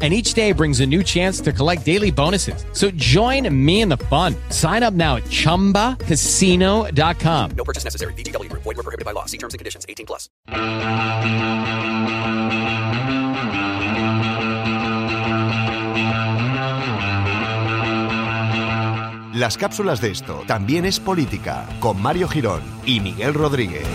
and each day brings a new chance to collect daily bonuses. So join me in the fun. Sign up now at ChumbaCasino.com. No purchase necessary. VGW Group. Void were prohibited by law. See terms and conditions. 18 plus. Las cápsulas de esto también es política con Mario Girón y Miguel Rodríguez.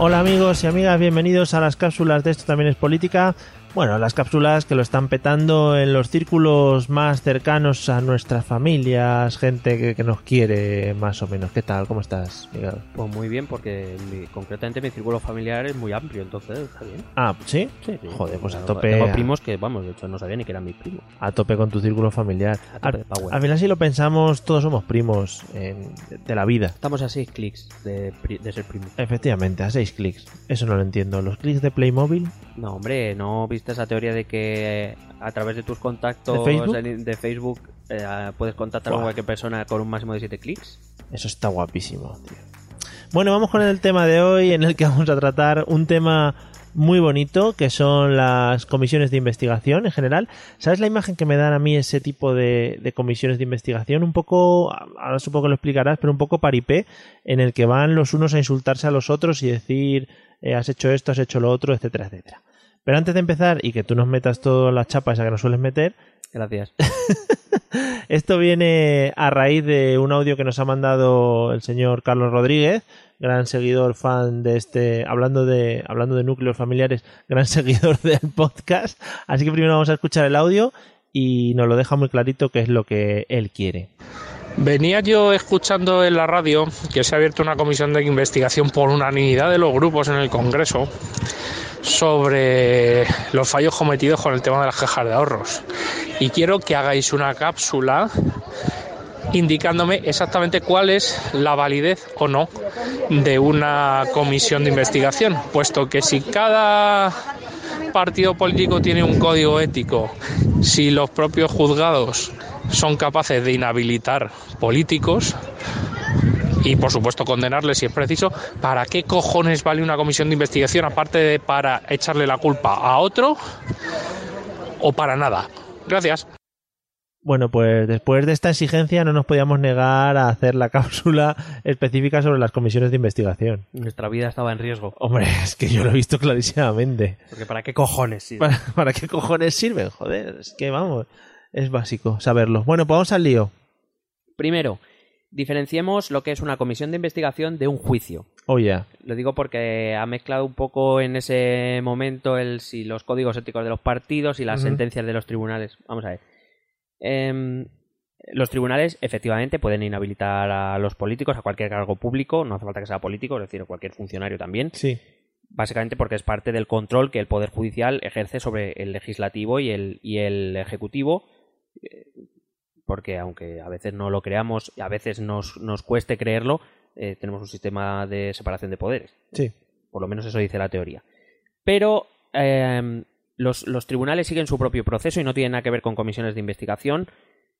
Hola amigos y amigas, bienvenidos a las cápsulas de esto también es política. Bueno, las cápsulas que lo están petando en los círculos más cercanos a nuestras familias, gente que, que nos quiere más o menos. ¿Qué tal? ¿Cómo estás, Miguel? Pues muy bien, porque mi- concretamente mi círculo familiar es muy amplio, entonces está bien. Ah, ¿sí? Sí, sí. Joder, pues a tope. Tengo primos que, vamos, de hecho no sabía ni que eran mis primos. A tope con tu círculo familiar. A tope power. al final si lo pensamos, todos somos primos en- de la vida. Estamos a seis clics de, de ser primos. Efectivamente, a seis clics. Eso no lo entiendo. ¿Los clics de Playmobil? No, hombre, ¿no viste esa teoría de que a través de tus contactos ¿De Facebook? en- de Facebook, eh, puedes contactar con cualquier persona con un máximo de siete clics? Eso está guapísimo, tío. Bueno, vamos con el tema de hoy en el que vamos a tratar un tema muy bonito que son las comisiones de investigación en general. ¿Sabes la imagen que me dan a mí ese tipo de, de comisiones de investigación? Un poco, ahora supongo que lo explicarás, pero un poco paripé, en el que van los unos a insultarse a los otros y decir, eh, has hecho esto, has hecho lo otro, etcétera, etcétera. Pero antes de empezar y que tú nos metas toda la chapa esa que nos sueles meter, Gracias. esto viene a raíz de un audio que nos ha mandado el señor Carlos Rodríguez, gran seguidor fan de este, hablando de, hablando de núcleos familiares, gran seguidor del podcast. Así que primero vamos a escuchar el audio y nos lo deja muy clarito qué es lo que él quiere. Venía yo escuchando en la radio que se ha abierto una comisión de investigación por unanimidad de los grupos en el Congreso sobre los fallos cometidos con el tema de las cajas de ahorros. Y quiero que hagáis una cápsula indicándome exactamente cuál es la validez o no de una comisión de investigación, puesto que si cada partido político tiene un código ético, si los propios juzgados son capaces de inhabilitar políticos y por supuesto condenarles si es preciso, ¿para qué cojones vale una comisión de investigación aparte de para echarle la culpa a otro o para nada? Gracias. Bueno, pues después de esta exigencia no nos podíamos negar a hacer la cápsula específica sobre las comisiones de investigación. Nuestra vida estaba en riesgo. Hombre, es que yo lo he visto clarísimamente. Porque ¿para qué cojones? ¿Para, para qué cojones sirven? Joder, es que vamos, es básico saberlo. Bueno, pues vamos al lío. Primero, diferenciemos lo que es una comisión de investigación de un juicio. Oh. Lo digo porque ha mezclado un poco en ese momento el si los códigos éticos de los partidos y las sentencias de los tribunales. Vamos a ver. Em, los tribunales efectivamente pueden inhabilitar a los políticos, a cualquier cargo público, no hace falta que sea político, es decir, a cualquier funcionario también, Sí. básicamente porque es parte del control que el Poder Judicial ejerce sobre el legislativo y el, y el ejecutivo, eh, porque aunque a veces no lo creamos y a veces nos, nos cueste creerlo, eh, tenemos un sistema de separación de poderes. Sí. Por lo menos eso dice la teoría. Pero eh, los, los tribunales siguen su propio proceso y no tienen nada que ver con comisiones de investigación.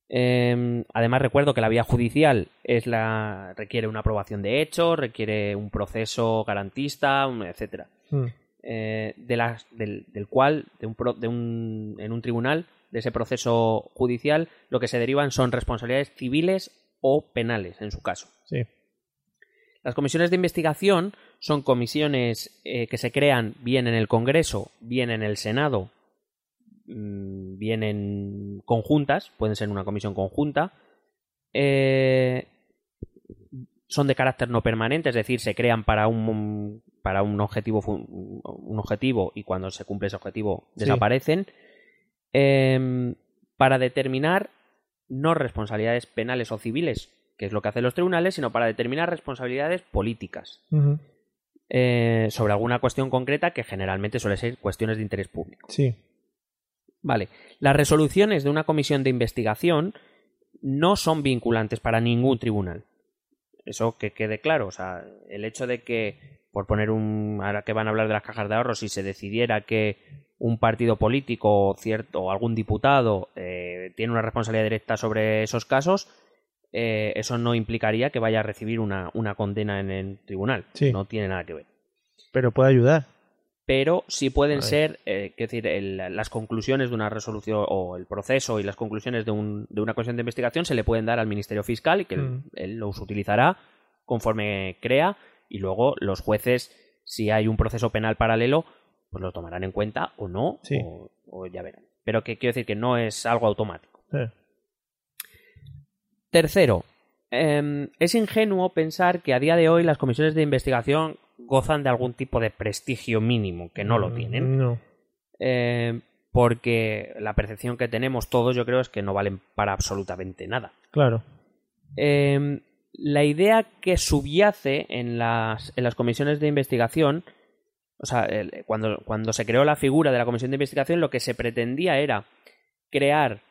Eh, además, recuerdo que la vía judicial es la requiere una aprobación de hechos, requiere un proceso garantista, etcétera. Mm. Eh, de las, del, del cual, de un, pro- de un- en un tribunal, de ese proceso judicial, lo que se derivan son responsabilidades civiles o penales, en su caso. Sí. Las comisiones de investigación son comisiones eh, que se crean bien en el Congreso, bien en el Senado, mm, bien en conjuntas, pueden ser una comisión conjunta. Eh, son de carácter no permanente, es decir, se crean para un para un objetivo un objetivo y cuando se cumple ese objetivo Sí. desaparecen. Em, para determinar no responsabilidades penales o civiles, que es lo que hacen los tribunales, sino para determinar responsabilidades políticas eh, sobre alguna cuestión concreta que generalmente suele ser cuestiones de interés público. Sí. Vale. Las resoluciones de una comisión de investigación no son vinculantes para ningún tribunal. Eso que quede claro. O sea, el hecho de que, por poner un. Ahora que van a hablar de las cajas de ahorros, si se decidiera que un partido político cierto, o algún diputado eh, tiene una responsabilidad directa sobre esos casos, eh, eso no implicaría que vaya a recibir una, una condena en el tribunal. Sí. No tiene nada que ver Pero puede ayudar. pero sí pueden ser, eh, decir, el- las conclusiones de una resolución o el proceso y las conclusiones de, un- de una comisión de investigación se le pueden dar al Ministerio Fiscal y que él- Mm. él, los utilizará conforme crea y luego los jueces, si hay un proceso penal paralelo, pues lo tomarán en cuenta o no, Sí. o, o ya verán. Pero que quiero decir que no es algo automático. Eh, Tercero, em, es ingenuo pensar que a día de hoy las comisiones de investigación gozan de algún tipo de prestigio mínimo, que no lo mm, tienen. No. Eh, porque la percepción que tenemos todos yo creo es que no valen para absolutamente nada. Claro. Eh, la idea que subyace en las, en las comisiones de investigación, o sea, el- cuando, cuando se creó la figura de la comisión de investigación, lo que se pretendía era crear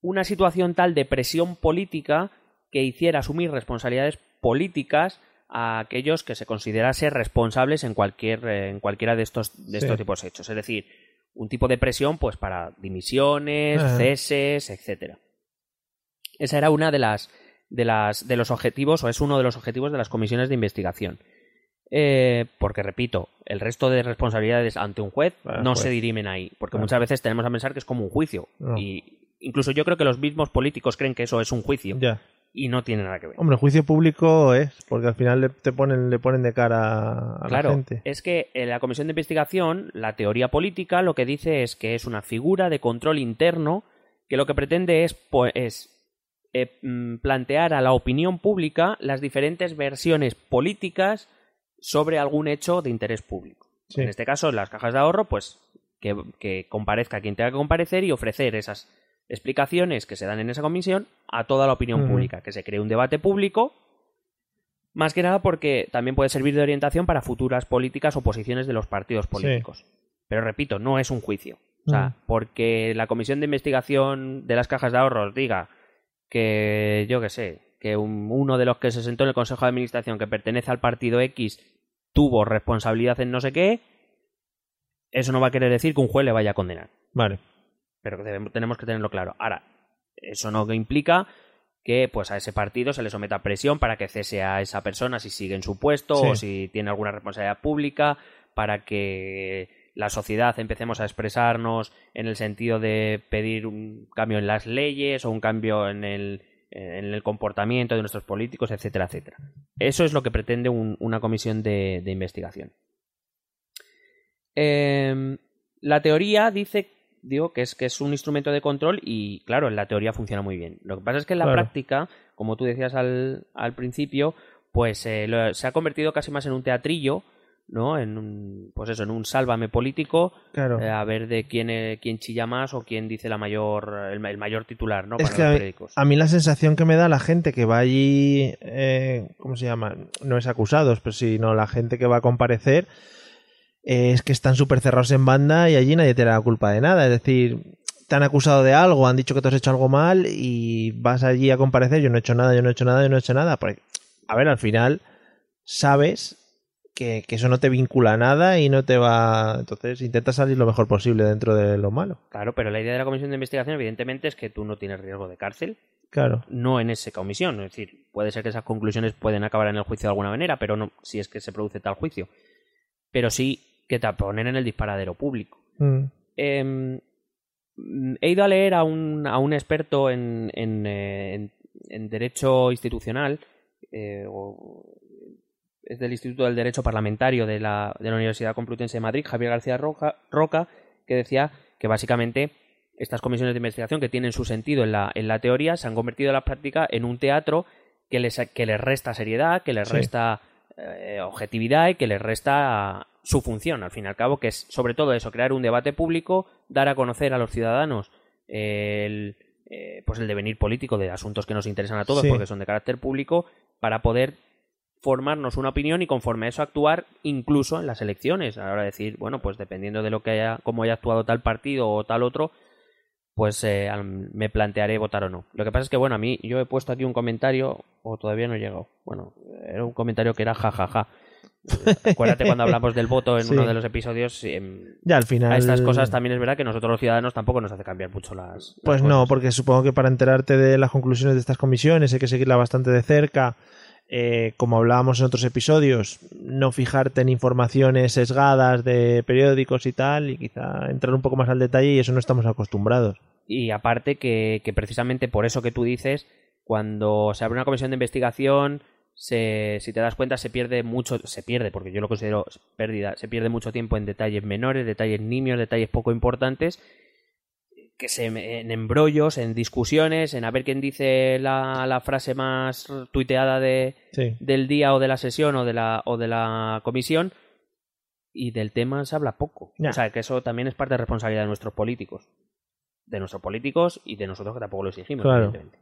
una situación tal de presión política que hiciera asumir responsabilidades políticas a aquellos que se considerase responsables en cualquier eh, en cualquiera de estos de Sí. estos tipos de hechos, es decir, un tipo de presión pues para dimisiones, Ajá. ceses, etcétera. Esa era una de las de las de los objetivos o es uno de los objetivos de las comisiones de investigación. Eh, porque repito, el resto de responsabilidades ante un juez el no juez. se dirimen ahí, porque Claro. muchas veces tenemos a pensar que es como un juicio No. y incluso yo creo que los mismos políticos creen que eso es un juicio Ya. y no tiene nada que ver. Hombre, juicio público es, porque al final le, te ponen, le ponen de cara a Claro, la gente. es que en la comisión de investigación, la teoría política lo que dice es que es una figura de control interno que lo que pretende es, po- es eh, mm, plantear a la opinión pública las diferentes versiones políticas sobre algún hecho de interés público. Sí. En este caso, las cajas de ahorro, pues que, que comparezca quien tenga que comparecer y ofrecer esas explicaciones que se dan en esa comisión a toda la opinión pública, que se cree un debate público más que nada porque también puede servir de orientación para futuras políticas o posiciones de los partidos políticos. Pero repito, no es un juicio. O sea, porque la comisión de investigación de las cajas de ahorros diga que, yo qué sé, que un- uno de los que se sentó en el Consejo de Administración que pertenece al partido X tuvo responsabilidad en no sé qué, eso no va a querer decir que un juez le vaya a condenar Vale. pero tenemos que tenerlo claro. Ahora, eso no implica que pues a ese partido se le someta presión para que cese a esa persona si sigue en su puesto Sí. o si tiene alguna responsabilidad pública, para que la sociedad empecemos a expresarnos en el sentido de pedir un cambio en las leyes o un cambio en el, en el comportamiento de nuestros políticos, etcétera, etcétera. Eso es lo que pretende un- una comisión de, de investigación. Em, la teoría dice, digo, que es, que es un instrumento de control y, claro, en la teoría funciona muy bien. Lo que pasa es que en la Claro. práctica, como tú decías al, al principio, pues eh, lo- se ha convertido casi más en un teatrillo, ¿no? En un, pues eso, en un sálvame político, Claro. eh, a ver de quién, eh, quién chilla más o quién dice la mayor, el, el mayor titular, ¿no? es Para que los a mí, periódicos. a mí la sensación que me da la gente que va allí, eh, ¿cómo se llama? No es acusados, pero sino la gente que va a comparecer, eh, es que están súper cerrados en banda y allí nadie te da la culpa de nada. Es decir, te han acusado de algo, han dicho que tú has hecho algo mal y vas allí a comparecer, yo no he hecho nada, yo no he hecho nada, yo no he hecho nada. Porque, a ver, al final sabes que, que eso no te vincula a nada y no te va... Entonces intenta salir lo mejor posible dentro de lo malo. Claro, pero la idea de la comisión de investigación, evidentemente, es que tú no tienes riesgo de cárcel, Claro. no en esa comisión. Es decir, puede ser que esas conclusiones pueden acabar en el juicio de alguna manera, pero no si es que se produce tal juicio. Pero sí que te ponen en el disparadero público. Mm. Eh, he ido a leer a un, a un experto en, en, eh, en- en derecho institucional, eh, o- es del Instituto del Derecho Parlamentario de la, de la Universidad Complutense de Madrid, Javier García Roca, Roca, que decía que básicamente estas comisiones de investigación que tienen su sentido en la, en la teoría se han convertido en la práctica en un teatro que les, que les resta seriedad, que les Sí. resta eh, objetividad y que les resta su función, al fin y al cabo, que es sobre todo eso, crear un debate público, dar a conocer a los ciudadanos el, eh, pues el devenir político de asuntos que nos interesan a todos Sí. porque son de carácter público, para poder formarnos una opinión y conforme a eso actuar incluso en las elecciones. Ahora decir, bueno, pues dependiendo de lo que haya, cómo haya actuado tal partido o tal otro, pues eh, me plantearé votar o no. Lo que pasa es que, bueno, a mí yo he puesto aquí un comentario, o todavía no he llegado. Bueno, era un comentario que era jajaja. Acuérdate cuando hablamos del voto en Sí. uno de los episodios. em, Ya al final. a estas cosas también es verdad que nosotros los ciudadanos tampoco nos hace cambiar mucho las. las Pues no, porque supongo que para enterarte de las conclusiones de estas comisiones hay que seguirla bastante de cerca. Eh, como hablábamos en otros episodios, no fijarte en informaciones sesgadas de periódicos y tal, y quizá entrar un poco más al detalle y eso no estamos acostumbrados. Y aparte que, que precisamente por eso que tú dices, cuando se abre una comisión de investigación, se, si te das cuenta, se pierde mucho, se pierde, porque yo lo considero pérdida, se pierde mucho tiempo en detalles menores, detalles nimios, detalles poco importantes, que se, en embrollos, en discusiones, en a ver quién dice la, la frase más tuiteada de, Sí. del día o de la sesión o de la, o de la comisión, y del tema se habla poco. O sea, que eso también es parte de responsabilidad de nuestros políticos. De nuestros políticos y de nosotros que tampoco lo exigimos, Claro. evidentemente.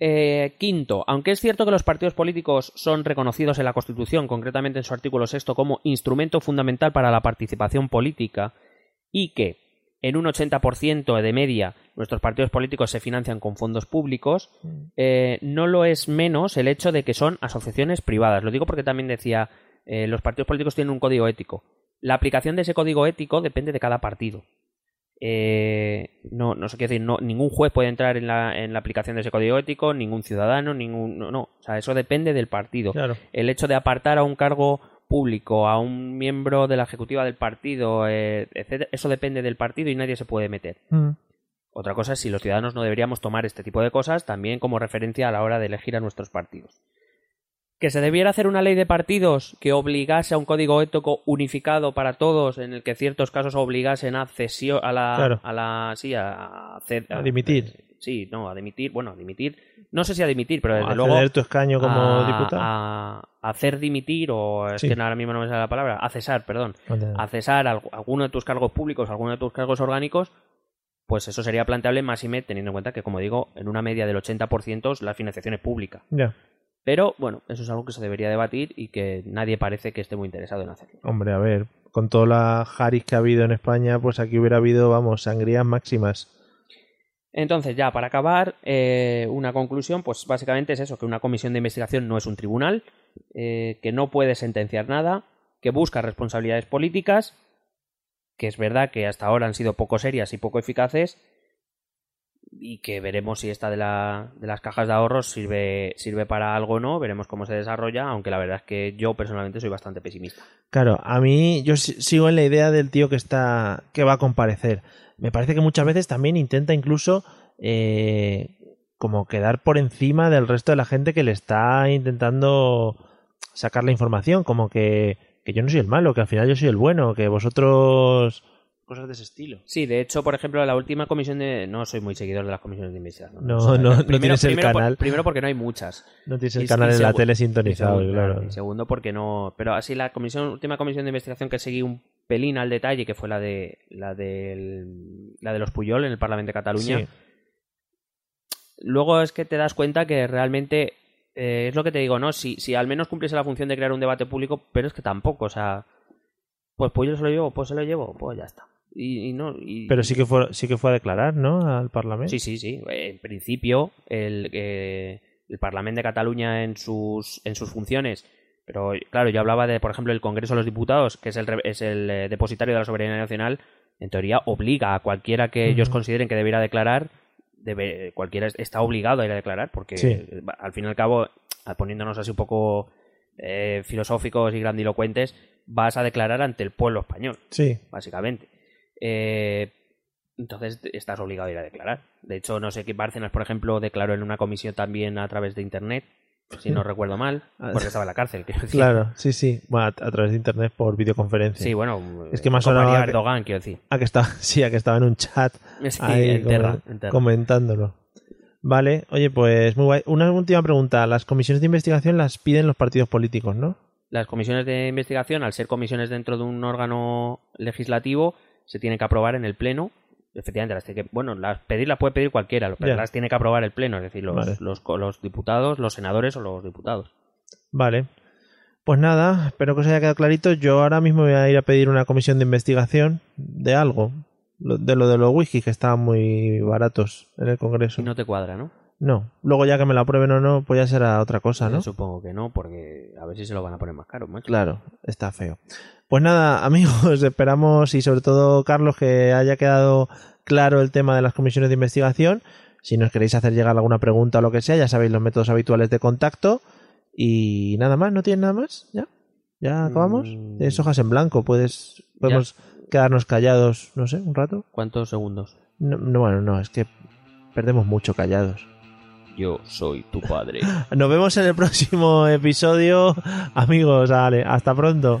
Eh, quinto, aunque es cierto que los partidos políticos son reconocidos en la Constitución, concretamente en su artículo sexto, como instrumento fundamental para la participación política y que en un 80% de media nuestros partidos políticos se financian con fondos públicos, eh, no lo es menos el hecho de que son asociaciones privadas. Lo digo porque también decía, eh, los partidos políticos tienen un código ético. La aplicación de ese código ético depende de cada partido. Eh, no, no sé qué decir, no, ningún juez puede entrar en la, en la aplicación de ese código ético, ningún ciudadano, ningún. No, no. O sea, eso depende del partido. Claro. El hecho de apartar a un cargo público, a un miembro de la ejecutiva del partido, eh, etcétera, eso depende del partido y nadie se puede meter. Mm. Otra cosa es si los ciudadanos no deberíamos tomar este tipo de cosas también como referencia a la hora de elegir a nuestros partidos. Que se debiera hacer una ley de partidos que obligase a un código ético unificado para todos, en el que ciertos casos obligasen a cesión, a la, Claro. a la, sí, a, dimitir. Sí, no, a dimitir, bueno, a dimitir, no sé si a dimitir, pero desde A luego ceder tu escaño como a, diputado. a hacer dimitir o es Sí. que ahora mismo no me sale la palabra, a cesar, perdón, a cesar al- alguno de tus cargos públicos, alguno de tus cargos orgánicos, pues eso sería planteable más y me teniendo en cuenta que, como digo, en una media del 80% la financiación es pública. Ya. Pero bueno, eso es algo que se debería debatir y que nadie parece que esté muy interesado en hacerlo. Hombre, a ver, con toda la Haris que ha habido en España, pues aquí hubiera habido, vamos, sangrías máximas. Entonces, ya para acabar, eh, una conclusión, pues básicamente es eso, que una comisión de investigación no es un tribunal, eh, que no puede sentenciar nada, que busca responsabilidades políticas, que es verdad que hasta ahora han sido poco serias y poco eficaces, y que veremos si esta de, la, de las cajas de ahorros sirve, sirve para algo o no, veremos cómo se desarrolla, aunque la verdad es que yo personalmente soy bastante pesimista. Claro, a mí yo si- sigo en la idea del tío que está que va a comparecer. Me parece que muchas veces también intenta incluso eh, como quedar por encima del resto de la gente que le está intentando sacar la información, como que, que yo no soy el malo, que al final yo soy el bueno, que vosotros cosas de ese estilo. Sí, de hecho, por ejemplo, la última comisión de... No soy muy seguidor de las comisiones de investigación. No, no, no tienes el primero por- canal. primero porque no hay muchas. No tienes el Y- canal y en la tele y sintonizado, segundo, claro. Y segundo, porque no. Pero así la comisión, última comisión de investigación que seguí un pelín al detalle, que fue la de la del, la de los Puyol en el Parlamento de Cataluña. Sí. Luego es que te das cuenta que realmente eh, es lo que te digo, ¿no? Si, si al menos cumpliese la función de crear un debate público, pero es que tampoco, o sea, pues Puyol se lo llevo, pues se lo llevo, pues ya está. Y, y no, y- Pero sí que fue sí que fue a declarar, ¿no? Al Parlamento. Sí, sí, sí. En principio, el, eh, el Parlamento de Cataluña en sus, en sus funciones. Pero claro, yo hablaba de, por ejemplo, el Congreso de los Diputados, que es el, es el eh, depositario de la soberanía nacional. En teoría, obliga a cualquiera que ellos consideren que debiera declarar, debe, cualquiera es- está obligado a ir a declarar, porque Sí. al fin y al cabo, poniéndonos así un poco eh, filosóficos y grandilocuentes, vas a declarar ante el pueblo español Sí. básicamente. Eh, entonces estás obligado a ir a declarar. De hecho, no sé qué Bárcenas, por ejemplo, declaró en una comisión también a través de Internet, si no recuerdo mal, porque estaba en la cárcel. quiero decir. Claro, sí, sí. Bueno, a, a través de internet por videoconferencia. Sí, bueno, Es que más sonaba haría que- Erdogan, quiero decir. A que estaba, sí, a que estaba en un chat Sí, ahí en Terra, comen- en Terra. comentándolo. Vale, oye, pues muy guay. Una última pregunta. Las comisiones de investigación las piden los partidos políticos, ¿no? Las comisiones de investigación, al ser comisiones dentro de un órgano legislativo, se tienen que aprobar en el Pleno. Efectivamente, las tiene que, bueno, las pedir las puede pedir cualquiera, pero las tiene que aprobar el Pleno, es decir, los, Vale. los, los diputados, los senadores o los diputados. Vale. Pues nada, espero que os haya quedado clarito. Yo ahora mismo voy a ir a pedir una comisión de investigación de algo. De lo de los whisky que estaban muy baratos en el Congreso. Y no te cuadra, ¿no? No. Luego ya que me la prueben o no, pues ya será otra cosa, ¿no? Yo Supongo que no, porque a ver si se lo van a poner más caro, macho. Claro, está feo. Pues nada, amigos, esperamos y sobre todo Carlos que haya quedado claro el tema de las comisiones de investigación. Si nos queréis hacer llegar alguna pregunta o lo que sea, ya sabéis los métodos habituales de contacto. Y nada más, ¿no tienes nada más? ¿Ya? ¿Ya acabamos? Mm. Tienes hojas en blanco, puedes podemos quedarnos callados, no sé, un rato. ¿Cuántos segundos? No, no, bueno, no, es que perdemos mucho callados. Yo soy tu padre. Nos vemos en el próximo episodio. Amigos, vale, hasta pronto.